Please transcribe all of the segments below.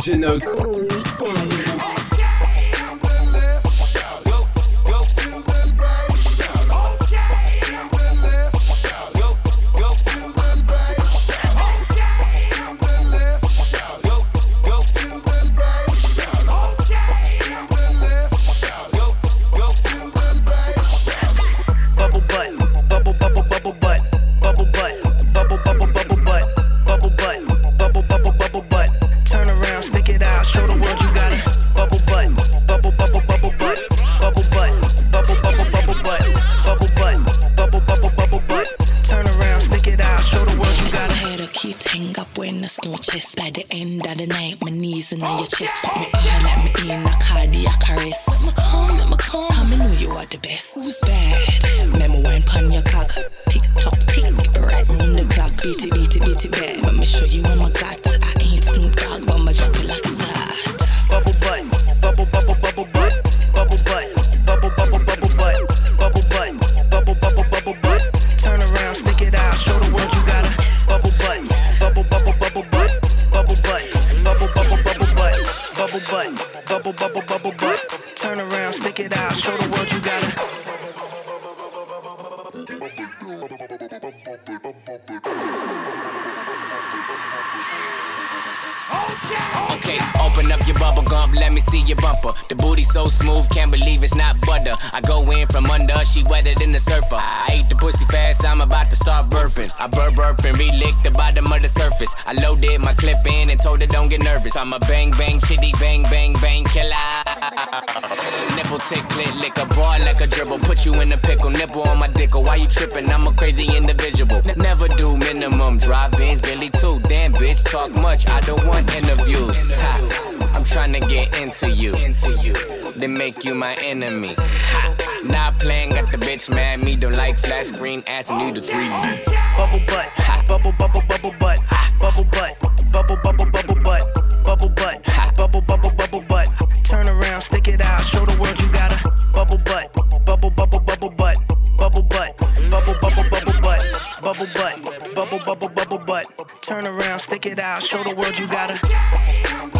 DJ Nox. I go in from under, she wetter than the surfer. I ate the pussy fast, I'm about to start burping. I burp burp and relick the bottom of the surface. I loaded my clip in and told her don't get nervous. I'm a bang bang chitty bang bang bang killer. Nipple tick click lick a ball like a dribble. Put you in a pickle, nipple on my dick. Why you tripping? I'm a crazy individual. never do minimum drive bins, Billy too. Damn bitch, talk much. I don't want interviews. Ha. I'm trying to get into you, into you. Then make you my enemy. Ha. Not playing, got the bitch mad. Me don't like flat screen ass and you do 3D. Bubble butt, ha. bubble bubble bubble butt, bubble butt, bubble bubble bubble butt bubble butt, bubble bubble bubble butt. Turn around, stick it out, show the world you got a bubble butt, bubble bubble bubble butt, bubble butt, bubble bubble bubble butt, bubble butt, bubble bubble bubble butt. Turn around, stick it out, show the world you got a.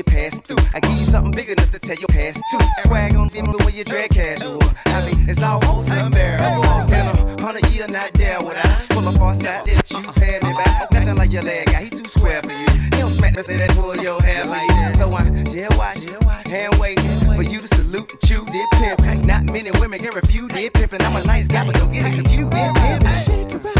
you pass through. I give you something big enough to tell your past too. Swag on Vim when you drag casual. I mean, it's almost unbearable. In a hundred year, not there would I pull up on side, let you pay me back. Nothing like your leg guy, he too square for you. He don't smack me, say that pull your hair like that. So I just watch, hand wait for you to salute and chew that pimp. Not many women can refuse did pimp, and I'm a nice guy, but don't get it confused. Did pimp.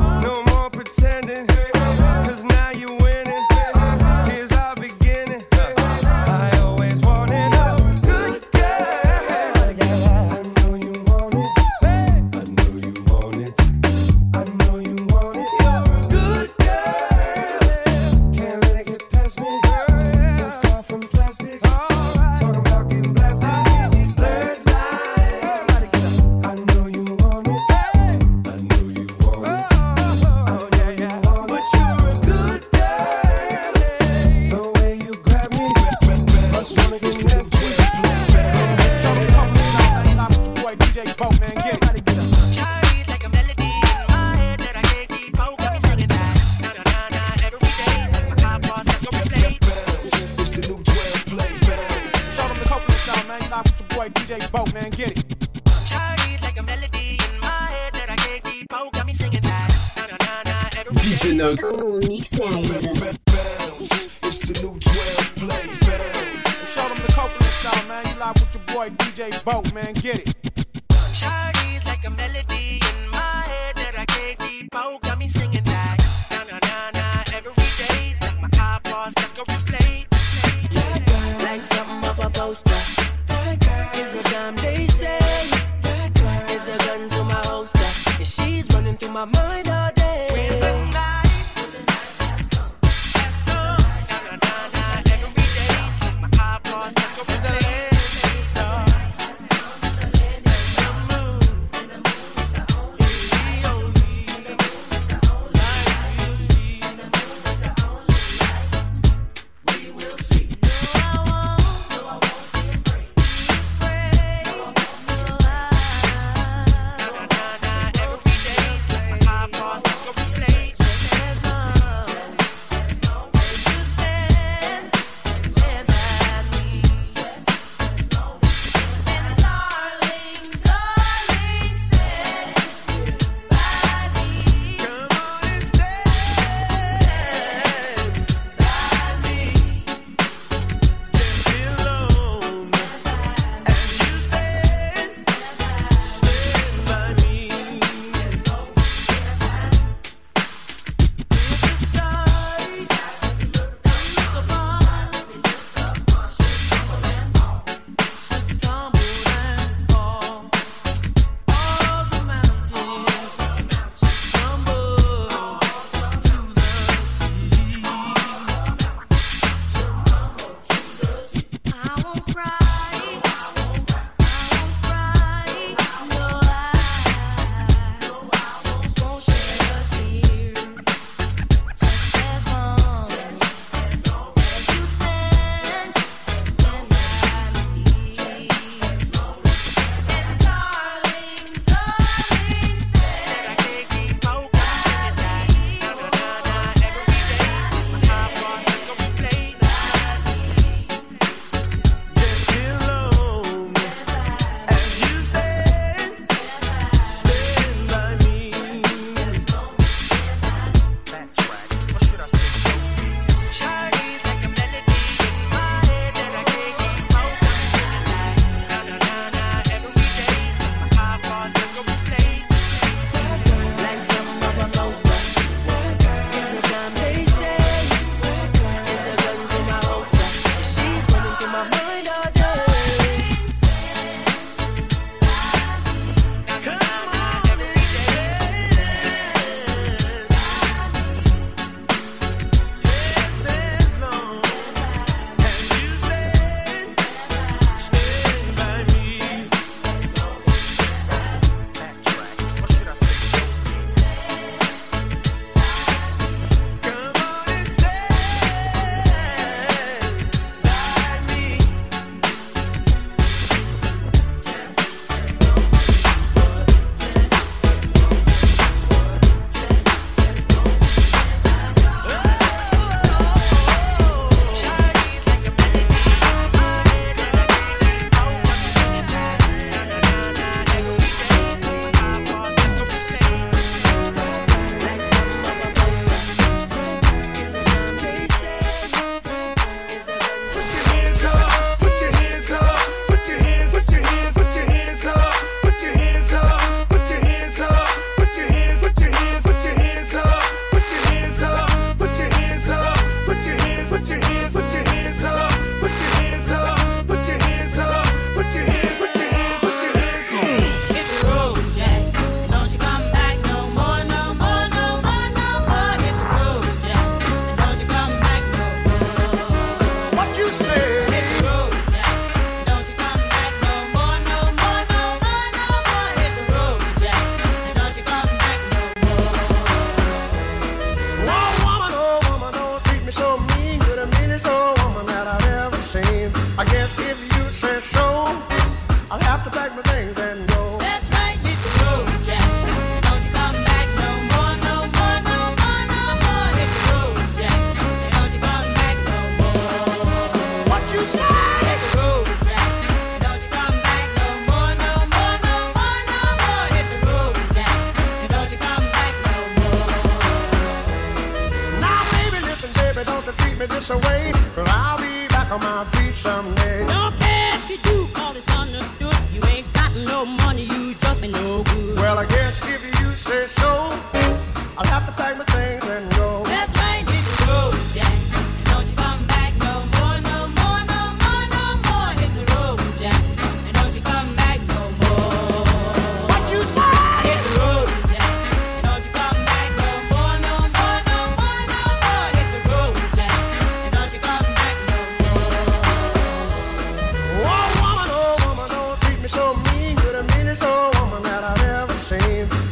it, man, get it. DJ Nugs. Oh, mix night. It's the new 12 play. Show them the Copeland style, man. You live with your boy DJ Boat, man. Get it.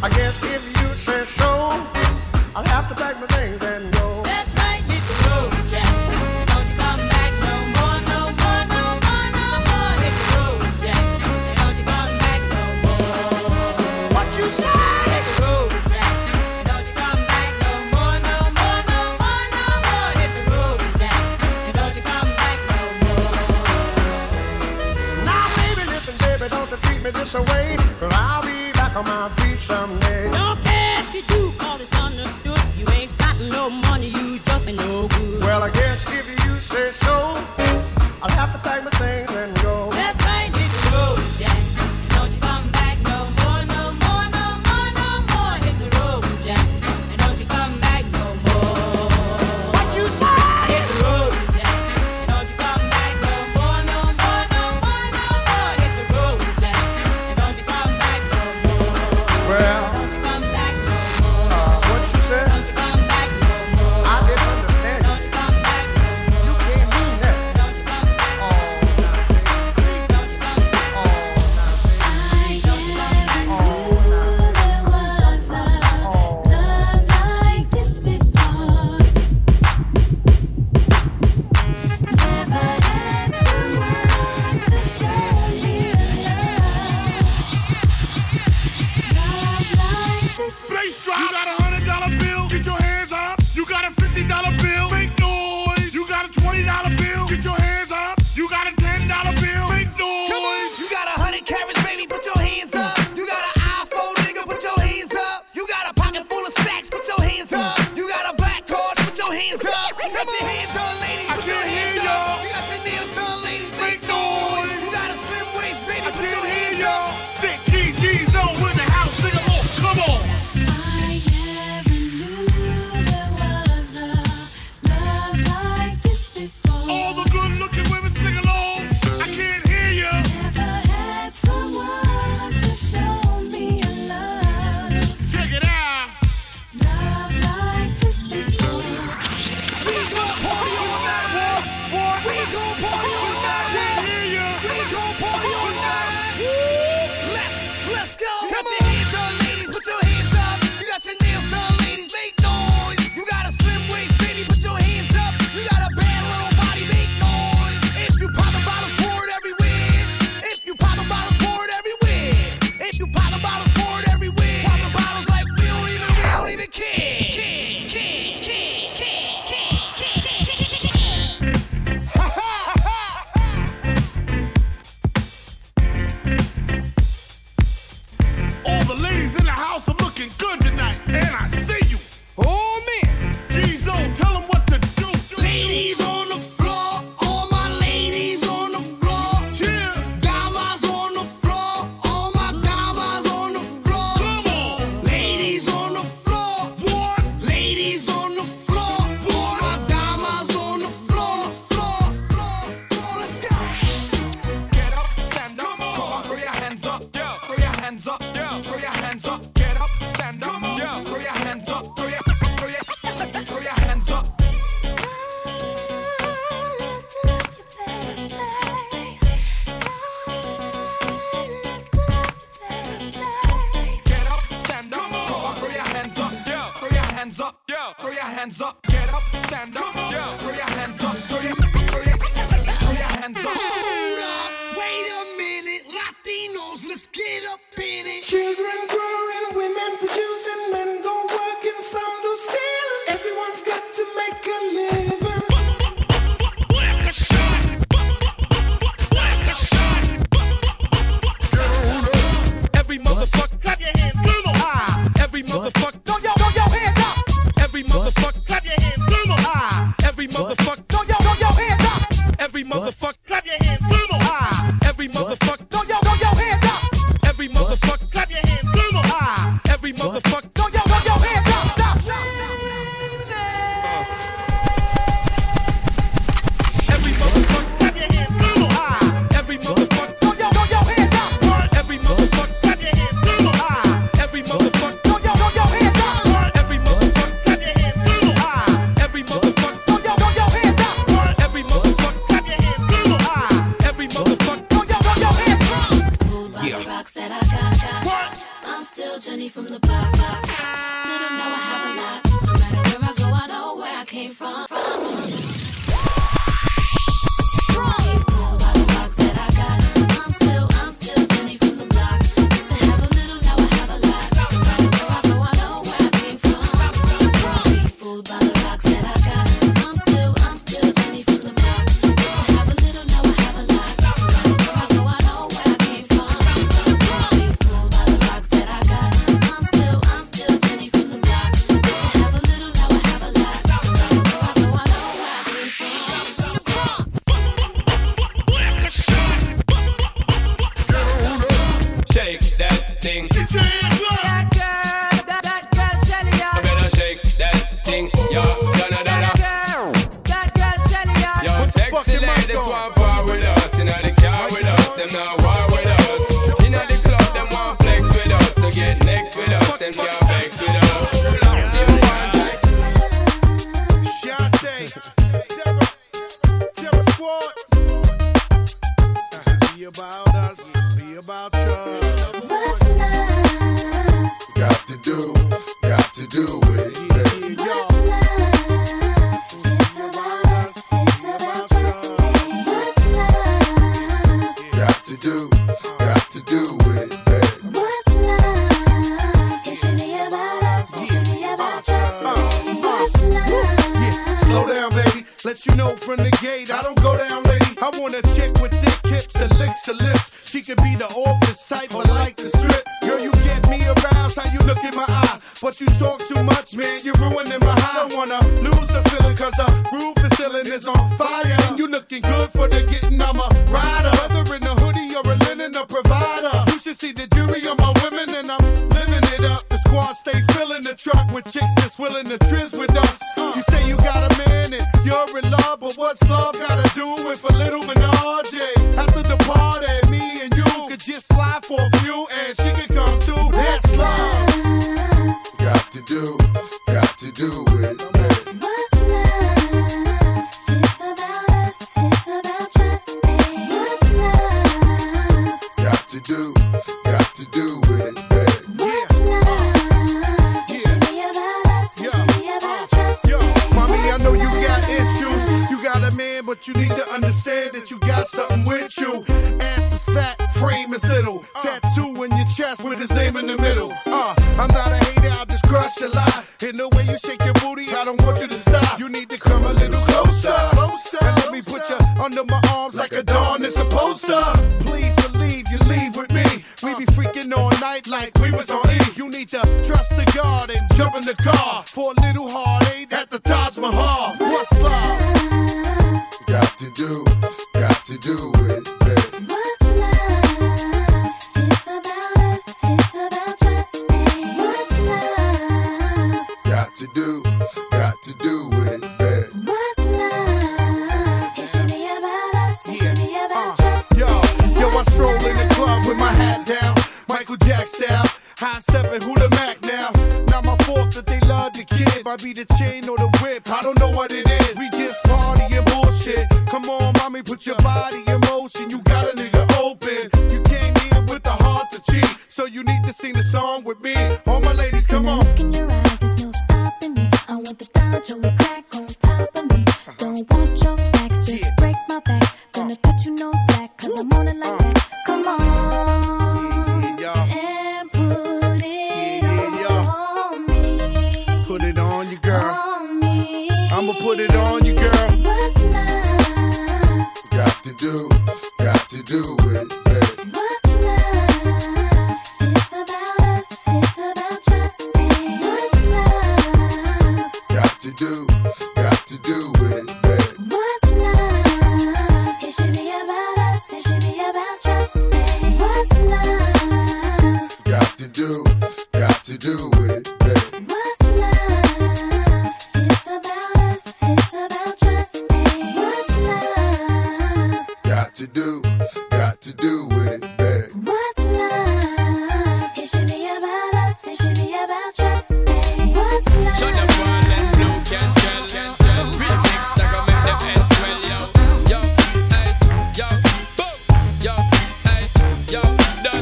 I guess if you say so, I'll have to pack my things and go. Hit the road, Jack. Don't you come back no more, no more, no more, no more. Hit the road, Jack. Don't you come back no more. What you say? Hit the road, Jack. Don't you come back no more, no more, no more, no more. Hit the road, Jack. Don't you come back no more. Now, baby, listen, baby, don't you treat me this I'll be back on my feet. feel be freaking all night like we was on E. You need to trust the God and jump in the car for a little heartache at the Taj Mahal. What's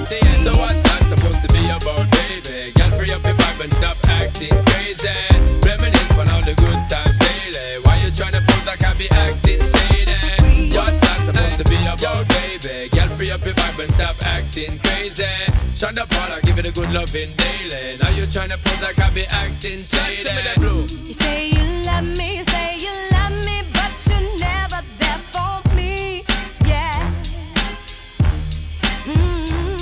empty And so what's that supposed to be about, baby? Girl, free up your vibe and stop acting crazy Reminisce on all the good times daily Why you tryna to pose Can't be acting shady? What's that supposed to be about, baby? Girl, free up your vibe and stop acting crazy Shonda Paula, give it a good loving daily Now you tryna to pose Can't be acting shady You say you love me, say you love me But you never there for me, yeah mm -hmm.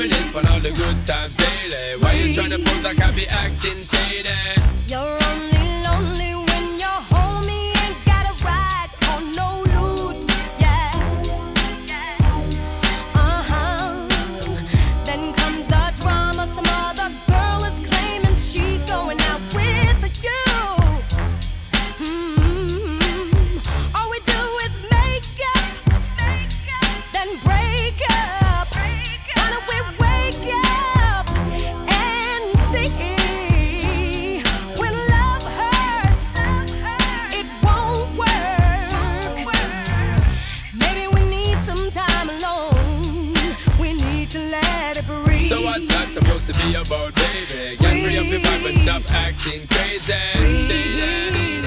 Reminisce on all the good times daily. Why you tryna pose like I be acting shady? You're only stop acting crazy. Shady.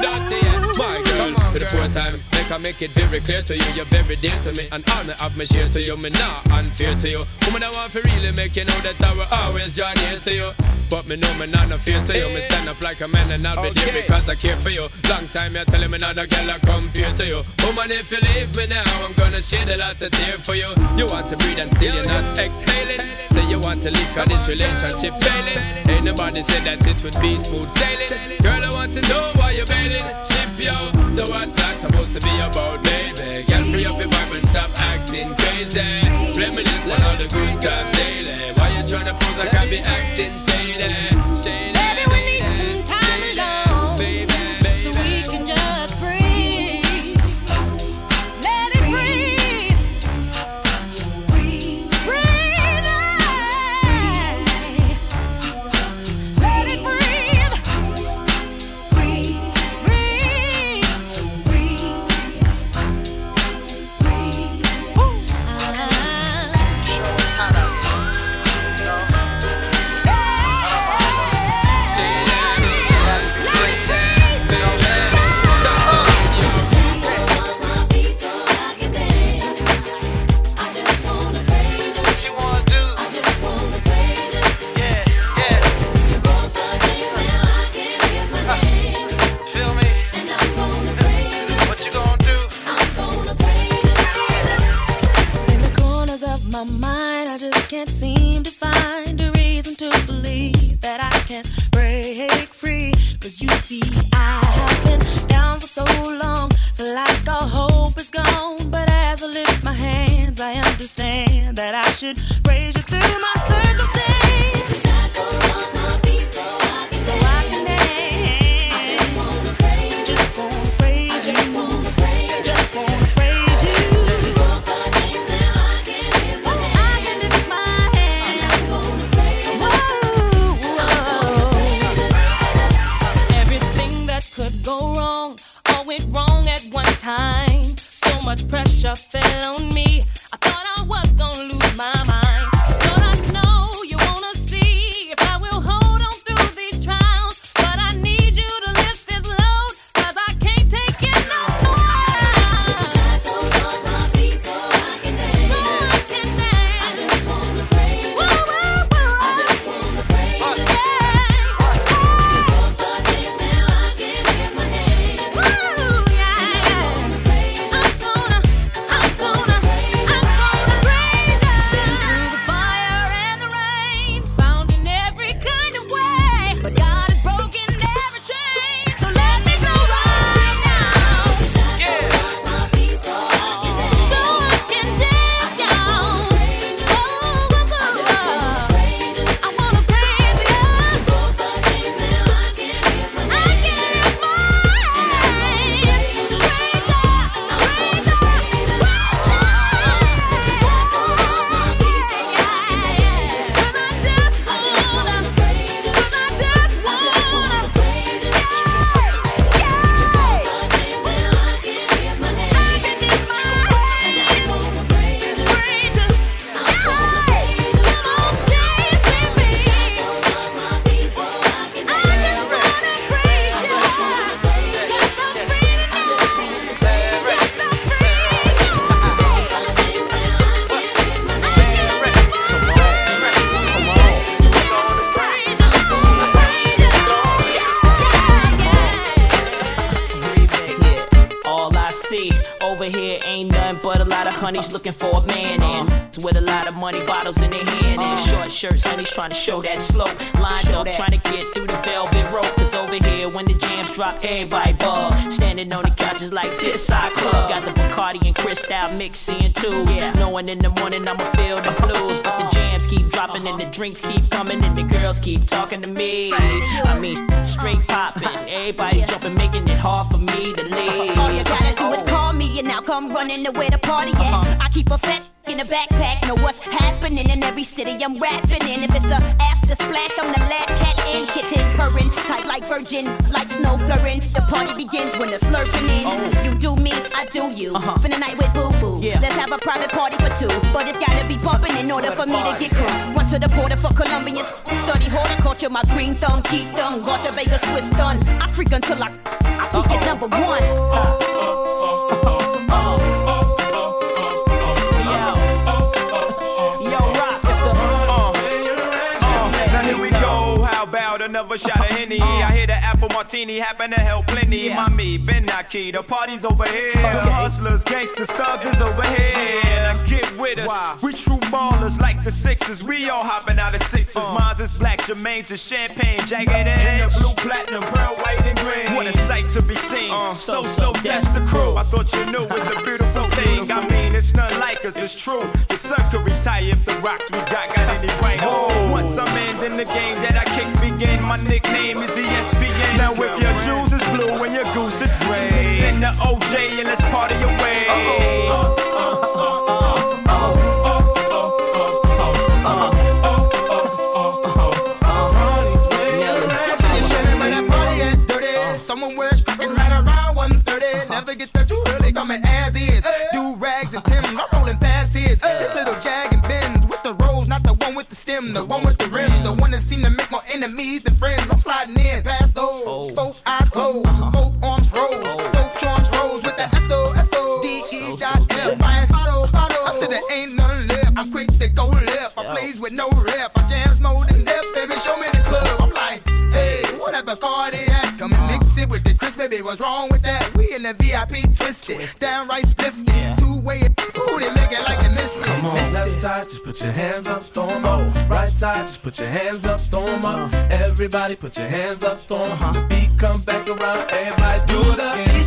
Dirty, yeah. My girl, for the fourth time, make I make it very clear to you, you're very dear to me, and honor of my share to you, me not unfair to you. Woman, I want to really make you know that I will always join here to you. But me know me not no fear to you, me stand up like a man and I'll be there because I care for you. Long time you're telling me not a girl I compare to you. Woman, if you leave me now, I'm gonna shed a lot of tear for you. You want to breathe and still you're not exhaling. You want to leave cause this relationship failing. Ain't nobody said that it would be smooth sailing. Girl, I want to know why you're bailing. Ship yo, so what's that supposed to be about, baby? Girl, free up your vibe and stop acting crazy. Reminisce on all the good times daily. Why you tryna pose like I be acting shady? Shady. Hands, I understand that I should raise you through my circumstance. So I can dance. Just wanna praise you. Just wanna praise you. Everything that could go wrong, all went wrong at one time. So much pressure fell on honeys looking for a man and with a lot of money bottles in their hand and short shirts. Honeys trying to show that slow. Lined up trying to get through the velvet rope. Cause over here when the jams drop, everybody bug. Standing on the couches like this side club. Got the Bacardi and Cristal mixing too. Yeah. Knowing in the morning I'ma feel the blues. But the jams keep dropping and the drinks keep coming and the girls keep talking to me. I mean, straight popping. Everybody jumping, making it hard for me to leave. All you gotta do is call me and I'll come running to where the party at. Uh-huh. I keep a fat in a backpack, know what's happening in every city I'm rapping in. If it's a after splash, I'm the last cat in, kitten purring, tight like virgin, like snow The party begins when the slurping ends. You do me, I do you. Spend the night with boo boo. Let's have a private party for two, but it's gotta be bumping in order for me to get cool. Run to the border for Colombians, study horticulture, my green thumb, keep thumb, water Vegas, twist done. I freak until I, I peak at number one. Now here we go. How about another shot of Henny? I apple martini happen to help plenty. Mommy, Ben Naki, the party's over here. Hustlers, gangsters, thugs is over here. Now get with us. We true ballers like the Sixers. We all hopping out of sixes. Uh. Mine's is black, Jermaine's is champagne, jagged edge. the blue, platinum, pearl, white, and green. What a sight to be seen. Uh. so, so, that's the crew. I thought you knew it's a beautiful thing. I mean, it's none like us, it's true. The sun could retire if the rocks we got got any right. Oh. Once I'm in, then the game that I kick begin. My nickname is ESPN. Now if your juice is blue and your goose is gray, send the OJ and let's party away. You twisted, downright spliffed, two way. Ooh, they make it like missed it. Come on, left side, just put your hands up, throw 'em up. Right side, just put your hands up, throw 'em up. Uh-huh. Everybody put your hands up, throw 'em up. Uh-huh. The beat come back around, everybody do it again.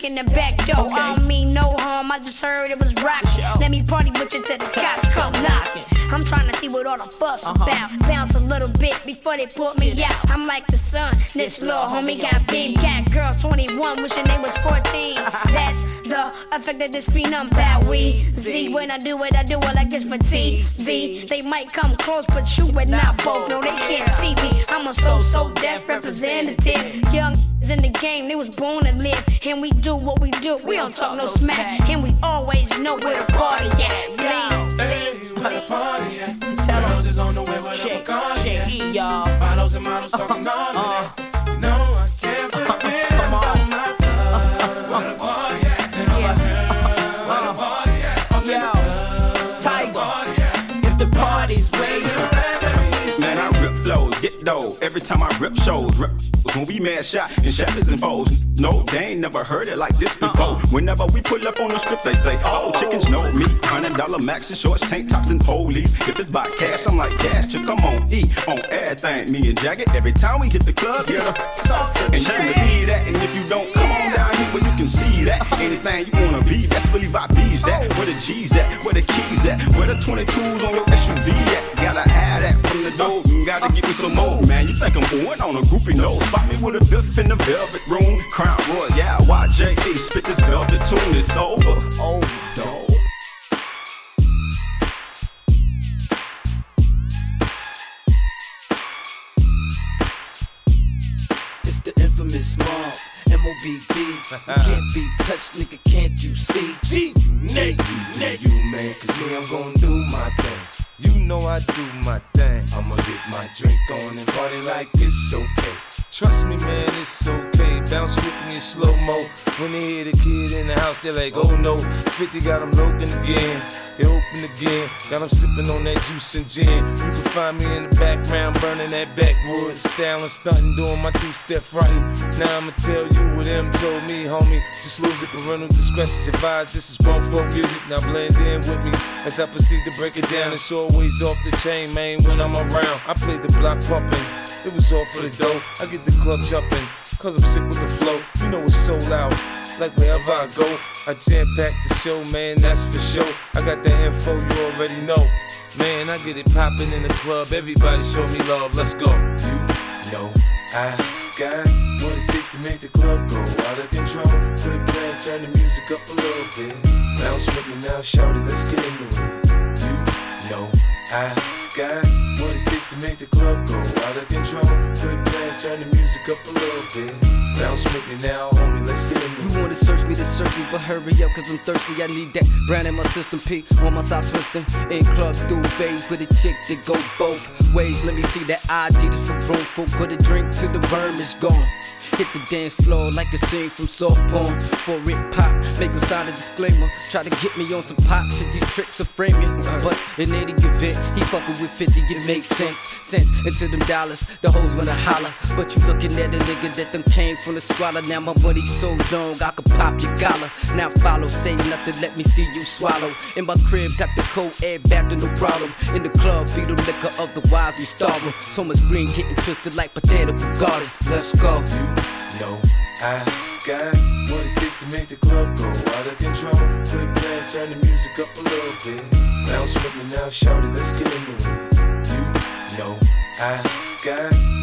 Snuck in the back door. I don't mean no harm, I just heard it was rock. Let me party with you till the cops come knocking. I'm trying to see what all the fuss about. Bounce a little bit before they put me out. I'm like the sun, this little homie got big cat girls 21, wishing they was 14. That's the effect that this phenom that we see. When I do it, I do it like this for TV. They might come close, but you and I both know they can't see me. I'm a so so deaf representative. Young is in the game, they was born to live. And we do what we do. We don't talk no smack. And we always know where the party at. Bleed. Hey, uh-huh. uh-huh, uh-huh, where the party at? Girls is on the way with a Bacardi at. y'all. Models and models talking all of that. You know I can't forget about my. Where the party at? And all my girls, where the party at? Up in Yo, Tiger, if the party's where Man, I rip flows, get dough. Every time I rip shows, rip when we mad shot and shepherds and foes. No, they ain't never heard it like this before. Whenever we pull up on the strip, they say, Oh, chickens know me. Hundred dollar maxes, shorts, tank tops, and polies. If it's by cash, I'm like, cash, chick, come on, E on everything. Me and Jagged, every time we hit the club, get a softer. And you believe that, and if you don't, come on down here where you can see that. Anything you wanna be, that's really by B's that. Where the G's at, where the keys at, where the 22s on your SUV at. Gotta have that from the door, you gotta get me some more, man. You think I'm going on a groupie nose? Spot me with a fifth in the velvet room. Crown Royal, yeah, YJE, spit this velvet tune, it's over. Oh, dog. It's the infamous mob, M-O-B-B. Uh-huh. Can't be touched, nigga, can't you see? G, Nate, you, man, cause me, I'm gonna do my thing. You know I do my thing. I'ma get my drink on and party like it's okay. Trust me, man, it's okay. Bounce with me in slow mo. When they hear the kid in the house, they're like, oh no. 50 got them looking again. They open again. Got them sipping on that juice and gin. You can find me in the background, burning that backwood. Styling, stunting, doing my two step fronting. Now I'ma tell you what them told me, homie. Just lose it, parental discretion's advised. This is grown folk music. Now blend in with me as I proceed to break it down. It's always off the chain, man, when I'm around. I play the block pumping. It was all for the dough. I get the club jumping, cause I'm sick with the flow. You know it's so loud. Like wherever I go, I jam pack the show, man, that's for sure. I got the info you already know. Man, I get it poppin' in the club. Everybody show me love, let's go. You know I got what it takes to make the club go out of control. Quit playing, turn the music up a little bit. Bounce with me now, shout it, let's get into it. You know I got what it takes to make the club go out of control. Quit playing, turn the music up a little bit. Bounce with me now, homie, let's get it. You wanna search me to search me, but hurry up, cause I'm thirsty. I need that brand in my system. P on my side twisting. In club duvet with a chick that go both ways. Let me see that ID just for grown folk. Put a drink till the worm is gone. Hit the dance floor like a scene from soft porn. For it pop, make him sign a disclaimer. Try to get me on some pop shit, these tricks are framing. But in any event, he fucking with 50, it makes sense. Sense into them dollars, the hoes wanna holler. But you looking at a nigga that them came from the squalor. Now my money's so long, I could pop your collar. Now follow, say nothing, let me see you swallow. In my crib, got the cold air back, no problem. In the club, feed them liquor, otherwise we starve. So much green getting twisted like potato garden. Let's go. Know I got what it takes to make the club go out of control. Quit playing, turn the music up a little bit. Bounce with me now, shout it, let's get into it. You know I got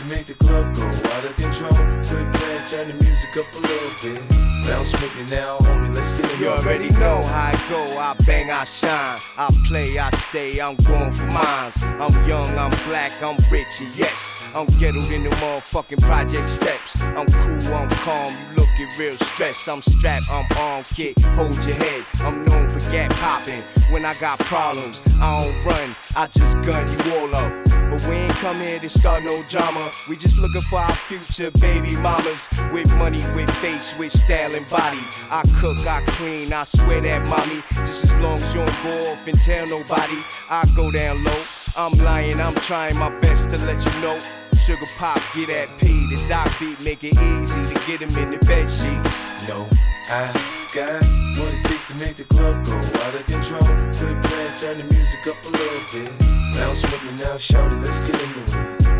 to make the club go out of control. Playing, turn the music up a little bit. Bounce with me now, homie, let's get into You already know how I go. I bang, I shine. I play, I stay. I'm going for mines. I'm young, I'm black, I'm rich, and yes. I'm ghettoed in the motherfucking project steps. I'm cool, I'm calm. You looking real stressed. I'm strapped, I'm armed, kid. Hold your head. I'm known for gap popping. When I got problems, I don't run. I just gun you all up. But we ain't come here to start no drama. We just looking for our future baby mamas. With money, with face, with style and body. I cook, I clean, I swear that mommy. Just as long as you don't go off and tell nobody, I go down low. I'm lying, I'm trying my best to let you know. Sugar pop, get that P. The doc beat make it easy to get him in the bed sheets. No, I got what it takes to make the club go out of control. Quit playing, turn the music up a little bit. Bounce with me now, shout it, let's get into it.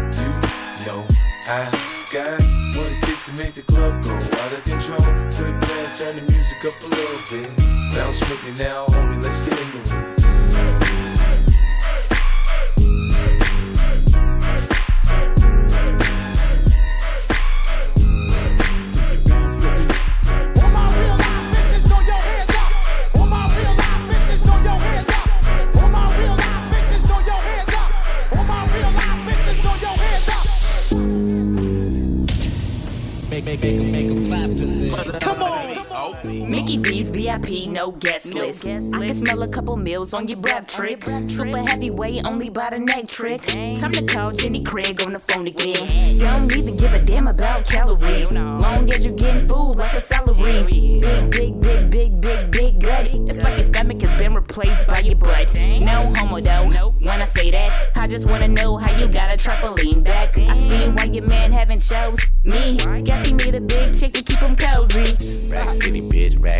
Know I got what it takes to make the club go out of control. Quit playing, turn the music up a little bit. Bounce with me now, homie, let's get into it. Mickey D's VIP, no guest list. I can smell a couple meals on your breath trick. Super heavyweight, only by the neck trick. Time to call Jenny Craig on the phone again. Don't even give a damn about calories. Long as you're getting food like a celery. Big, big, big, big, big, big gut. It's like your stomach has been replaced by your butt. No homo though. When I say that, I just wanna know how you got a trampoline back. I see why your man haven't chose me. Guess he need a big chick to keep him cozy. Rack City, bitch. Rack,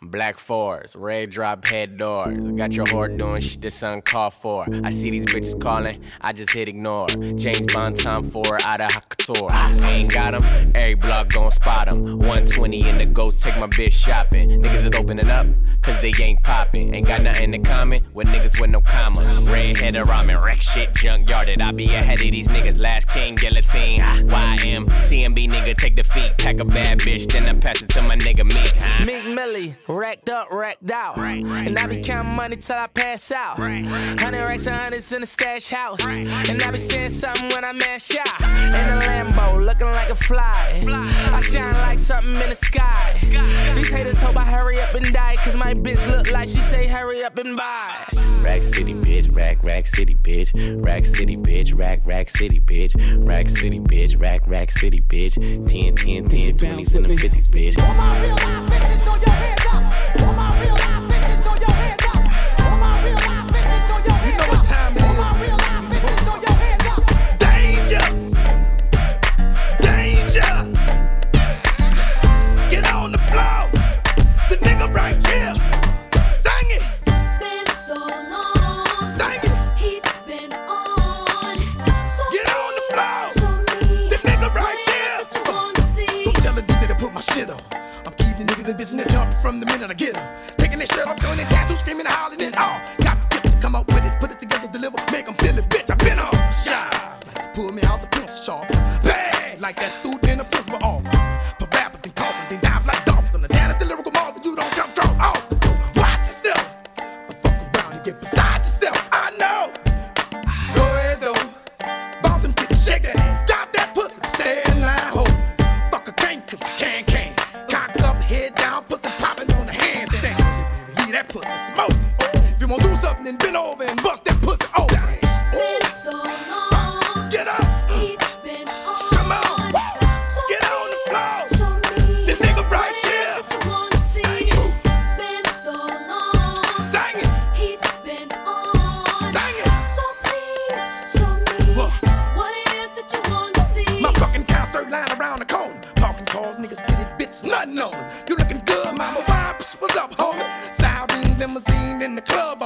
Black fours, red drop head doors. Got your whore doing shit that's uncalled for. I see these bitches calling, I just hit ignore. James Bond time for out of. I ain't got 'em, every block gon' spot 'em. 120 in the ghost, take my bitch shopping. Niggas is opening up, cause they ain't popping. Ain't got nothing to comment with niggas with no commas. Red Redhead ramen, wreck shit, junkyarded. I be ahead of these niggas, last king, guillotine. YM, CMB nigga, take the feet, pack a bad bitch, then I pass it to my nigga Meek. Meek Millie, racked up, racked out. Right, right, and I be counting money till I pass out. Right, hundred racks and hundreds in the stash house. And I be saying something when I mash out. In a Lambo, looking like a fly. I shine like something in the sky. These haters hope I hurry up and die. Cause my bitch look like she say hurry up and buy. Rack City bitch, rack, rack city bitch. Rack City bitch, rack, rack city bitch. Rack City bitch, rack, rack city bitch. 10, 10, 10, 20s and the 50s bitch. kitty bitch, nothing on it. You looking good, mama? Why? Psh, what's up, homie? Sirene limousine in the club.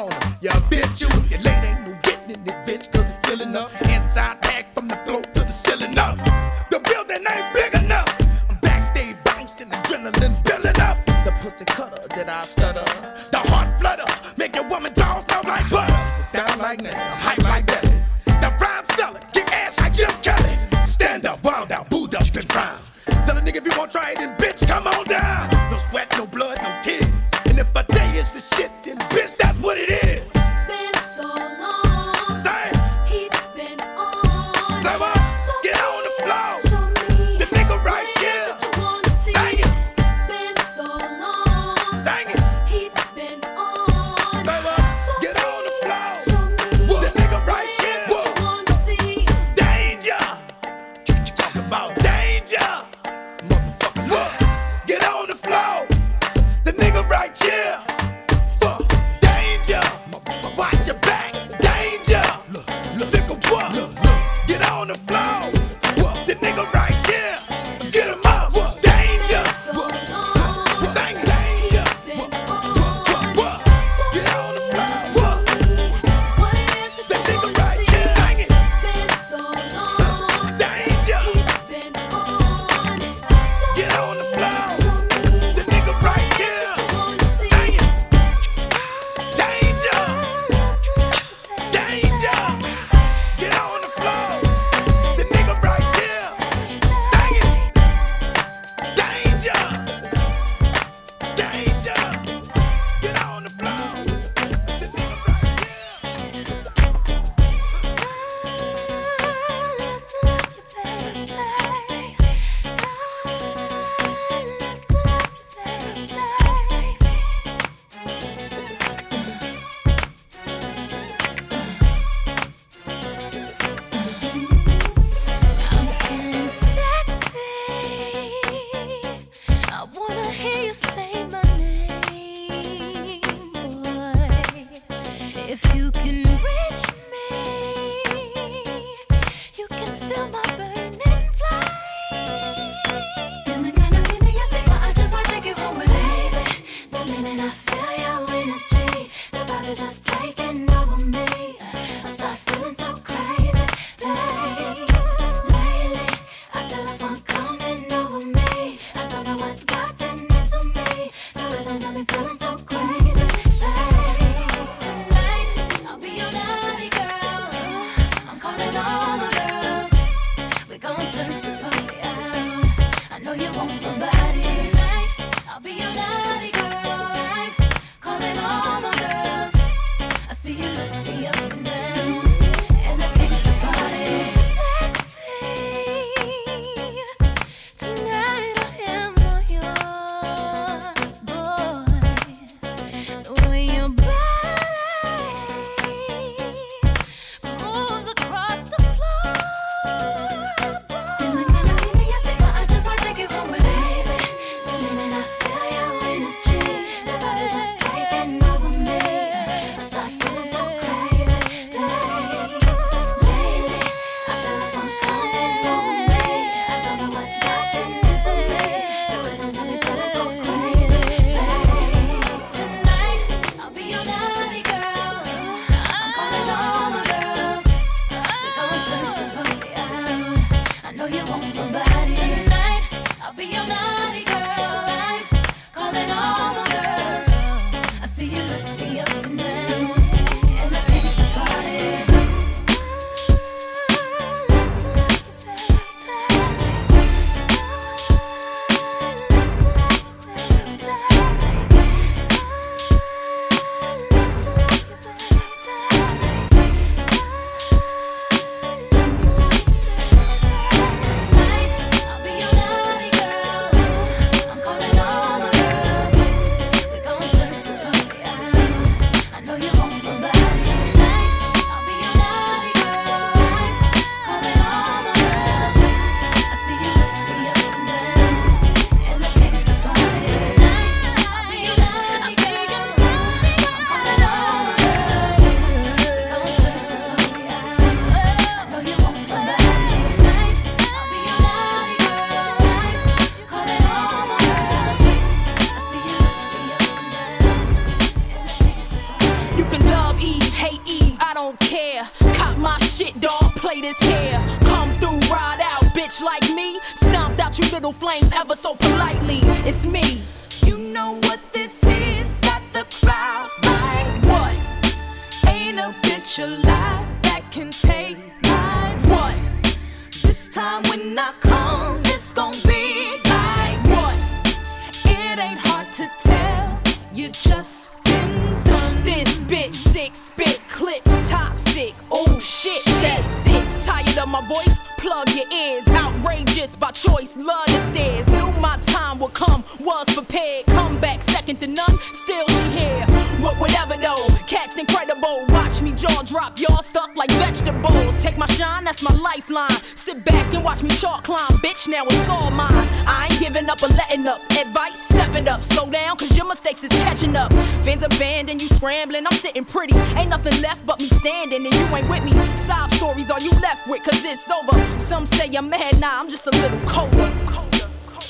Bitch. Now it's all mine. I ain't giving up or letting up. Advice, step it up, slow down, cause your mistakes is catching up. Fans abandoned, you scrambling, I'm sitting pretty. Ain't nothing left but me standing, and you ain't with me. Sob stories are you left with, cause it's over. Some say I'm mad, nah, I'm just a little colder.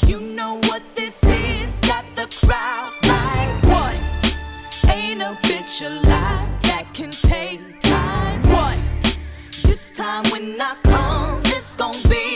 You know what this is, got the crowd like what? Ain't a bitch alive that can take mine. What? This time when I come, it's gon' be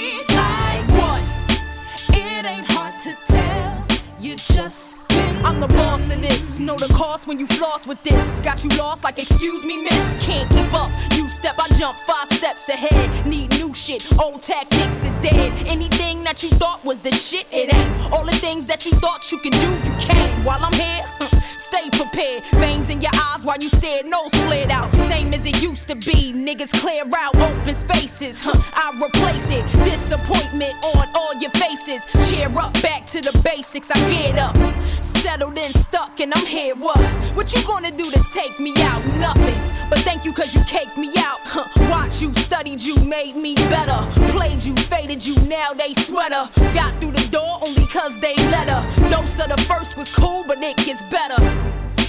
just I'm the boss of this. Know the cost when you floss with this. Got you lost like, excuse me, miss. Can't keep up. You step, I jump five steps ahead. Need new shit. Old tactics is dead. Anything that you thought was the shit, it ain't. All the things that you thought you could do, you can't. While I'm here, uh-uh. Stay prepared. Veins in your eyes while you stare, nose flared out. Same as it used to be. Niggas clear out open spaces. Huh, I replaced it. Disappointment on all your faces. Cheer up, back to the basics. I get up. Settled in, stuck, and I'm here. What? What you gonna do to take me out? Nothing. But thank you, cause you caked me out. Huh. Watch you, studied you, made me better. Played you, faded you, now they sweater. Got through the door only cause they let her. Dose of the first was cool, but it gets better.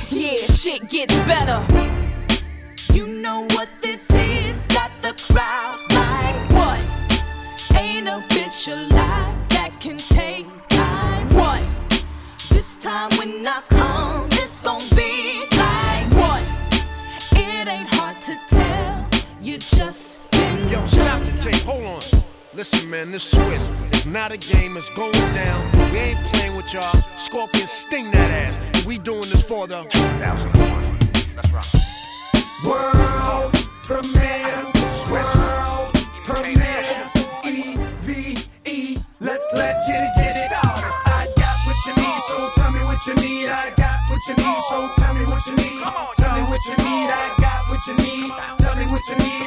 Yeah, shit gets better. You know what this is? Got the crowd like what? Ain't a bitch alive that can take mine. What? This time when I come, it's gon' be like what? It ain't hard to tell. You just been Yo, stop the tape. Hold on. Listen, man, this Swiss. It's not a game. It's going down. We ain't playing with y'all. Scorpion, sting that ass. We doing this for the. Right. World premiere, world premiere, E-V-E, let's let's get it, get it started. I got what you need, so tell me what you need. I got what you need, so tell me what you need. Tell me what you need, I got what you need. Tell me what you need,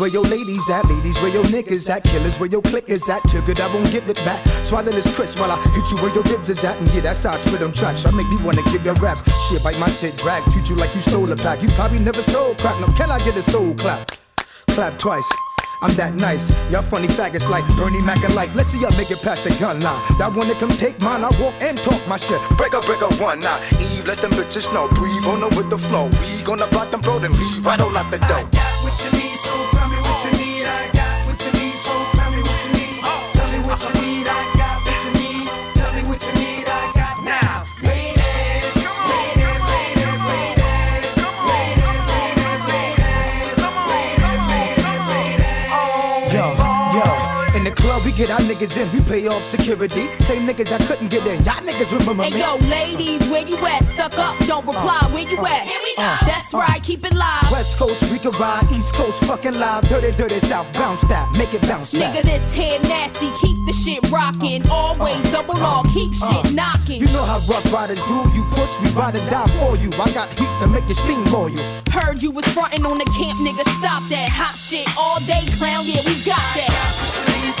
where your ladies at? Ladies, where your niggas at? Killers, where your click is at? Took it, I won't give it back. Swallow this crisp while I hit you where your ribs is at. And yeah, that's how I spit on tracks. I make me wanna give you raps. Shit, bite my shit, drag. Treat you like you stole a pack. You probably never sold crack. No, can I get a soul clap? Clap twice. I'm that nice. Y'all funny faggots like Bernie Mac and life. Let's see y'all make it past the gun line. That wanna come take mine, I walk and talk my shit. Break up, break up one now. Eve, let them bitches know. Breathe on them with the flow. We gonna block them, bro, then leave right on out the door switching get our niggas in, we pay off security. Same niggas that couldn't get in, y'all niggas remember Hey me. yo, ladies, where you at? Stuck up, don't uh, reply. Where you uh, at? Here we uh, go. That's right, keep it live. West Coast, we can ride. East Coast, fucking live. Dirty, dirty South, bounce that, make it bounce back. Nigga, this head nasty, keep the shit rocking. Always double R, keep shit knocking. You know how rough riders do. You push, me, ride or die for you. I got heat to make you steamroll you. Heard you was frontin' on the camp, nigga. Stop that hot shit all day, clown. Yeah, we got that. It's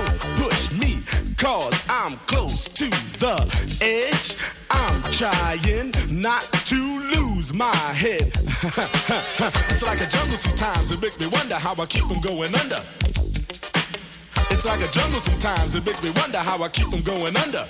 cause I'm close to the edge. I'm trying not to lose my head. it's like a jungle sometimes, it makes me wonder how I keep from going under. It's like a jungle sometimes, it makes me wonder how I keep from going under.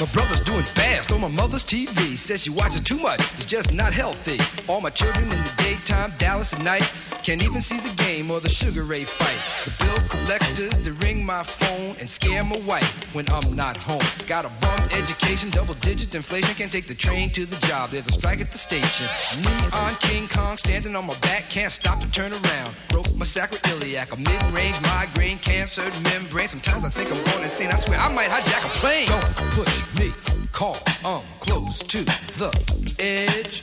My brother's doing fast on my mother's TV. Says she watches too much, it's just not healthy. All my children in the daytime, Dallas at night. Can't even see the game or the Sugar Ray fight. The bill collectors, they ring my phone and scare my wife when I'm not home. Got a bum education, double digit inflation. Can't take the train to the job, there's a strike at the station. Neon King Kong standing on my back, can't stop to turn around. Broke my sacroiliac, a mid range migraine, cancer membrane. Sometimes I think I'm going insane. I swear I might hijack a plane. Don't push me, call, I'm close to the edge.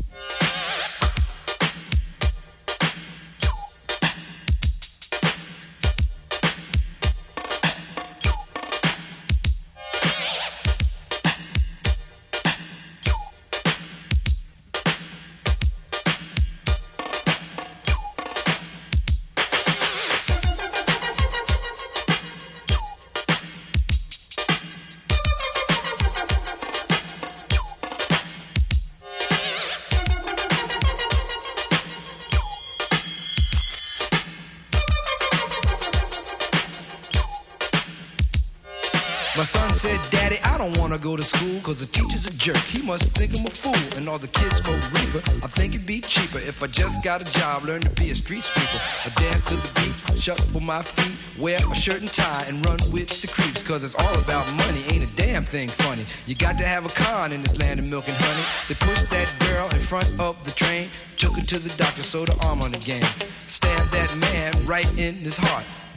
Don't wanna go to school cause the teacher's a jerk. He must think I'm a fool and all the kids smoke reefer. I think it'd be cheaper if I just got a job, learn to be a street sweeper. I dance to the beat, shuffle my feet, wear a shirt and tie and run with the creeps cause it's all about money, ain't a damn thing funny. You got to have a con in this land of milk and honey. They pushed that girl in front of the train, took her to the doctor, sewed her arm on the game. Stabbed that man right in his heart.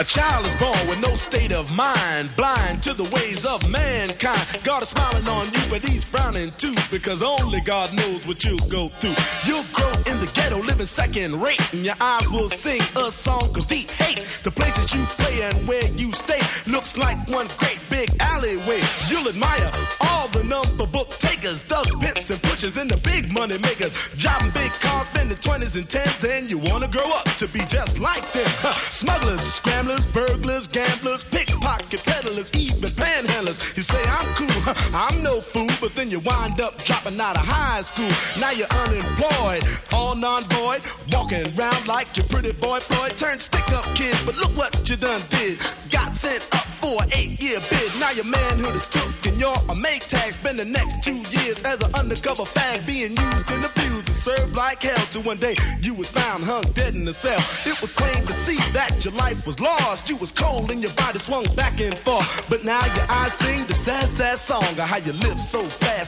A child is born with no state of mind, blind to the ways of mankind. God is smiling on you, but he's frowning too, because only God knows what you'll go through. You'll grow in the ghetto, living second rate, and your eyes will sing a song of deep hate. The places you play and where you stay looks like one great big alleyway. You'll admire all the number book takers, thugs, pimps, and pushers, and the big money makers. Driving big cars, spending 20s and 10s, and you wanna grow up to be just like them. Smugglers, scramblers, burglars, gamblers, pickpocket peddlers, even panhandlers. You say I'm cool, I'm no fool, you wind up dropping out of high school. Now you're unemployed, all non-void, walking around like your pretty boy Floyd. Turned stick-up kid, but look what you done did. Got sent up for an eight-year bid. Now your manhood is took and you're a make. Spend the next two years as an undercover fag, being used and abused to serve like hell. Till one day you was found hung dead in a cell. It was plain to see that your life was lost. You was cold and your body swung back and forth. But now your eyes sing the sad, sad song of how you live so fast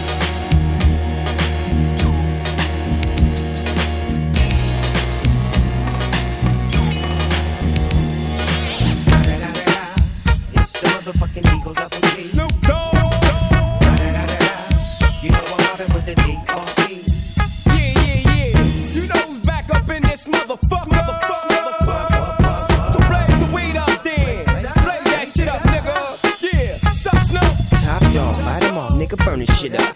motherfucking D.O. Double G. Snoop Dogg. You know I'm mobbing with the D.R.E. Yeah, yeah, yeah. You know who's back up in this motherfucker. So blaze the weed up then. Blaze that shit up, nigga. Yeah. Sup, Snoop? Top dog, light 'em off, nigga, burn this shit up.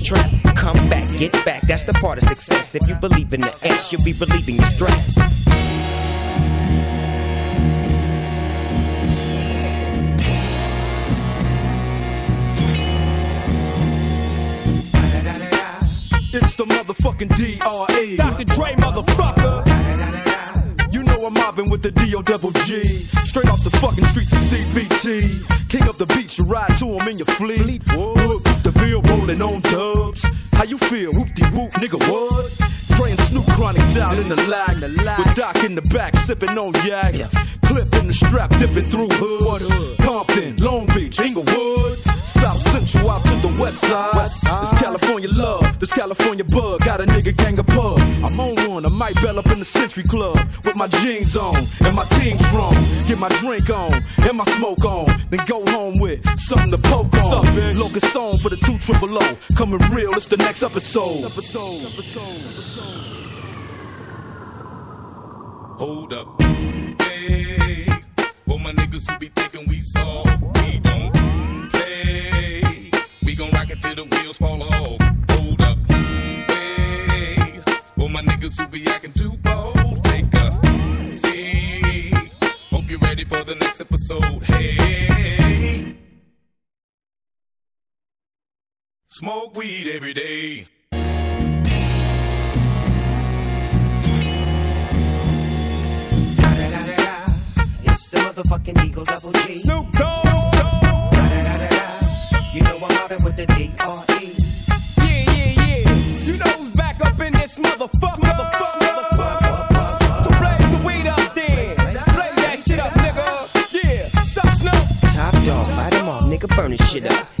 trap. Come back, get back, that's the part of success. If you believe in the X, you'll be relieving your stress. It's the motherfucking D.R.E. Dr. Dre, motherfucker. You know I'm mobbing with the D.O. double G. Straight off the fucking streets of CPT. King up the beach, you ride to him in your fleet. Whoop, field rolling on dubs. How you feel? Whoop de whoop, nigga, what? Praying Snoop Chronic down in the lag. With Doc in the back, sipping on yak. Clip in the strap, dipping through hood. Compton, Long Beach, Inglewood. South Central out to the west side. It's California love, this California bug. Got a nigga gang of pub. I'm on one, I might bell up in the Century Club with my jeans on and my team strong. Get my drink on and my smoke on, then go home with something to poke on. Locust song for the two triple O. Coming real, it's the next episode. Hold up. Hey, for my niggas who be thinking we soft, we don't play. We gon' rock it till the wheels fall off. My niggas who be acting too bold, take a seat. Hope you're ready for the next episode. Hey, smoke weed every day. It's the motherfucking Eagle Double G. Snoop Dogg. You know I'm mobbing with the D.R.E. Yeah, yeah, back up in this motherfucker. So blaze the weed up then. Blaze that shit up, nigga. Yeah. Top dog, light 'em off, nigga, burn this shit up.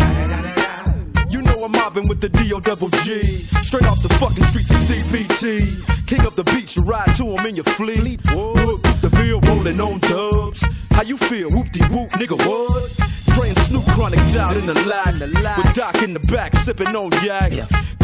I'm mobbing with the D-O double G. Straight off the fucking streets of CPT. King up the beach, you ride to him in your fleet. Whoop, the Ville rolling on dubs. How you feel? Whoop-de-whoop, nigga, what? And Snoop chronic down in the lag. With Doc in the back, sipping on yak.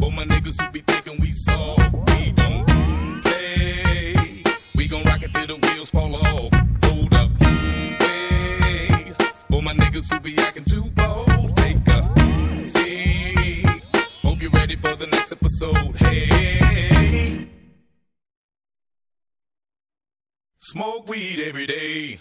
for my niggas who be thinking we soft, we don't play. We gon' rock it till the wheels fall off. Hold up. Hey, for my niggas who be acting too bold, take a seat. Hope you're ready for the next episode. Hey. Smoke weed every day.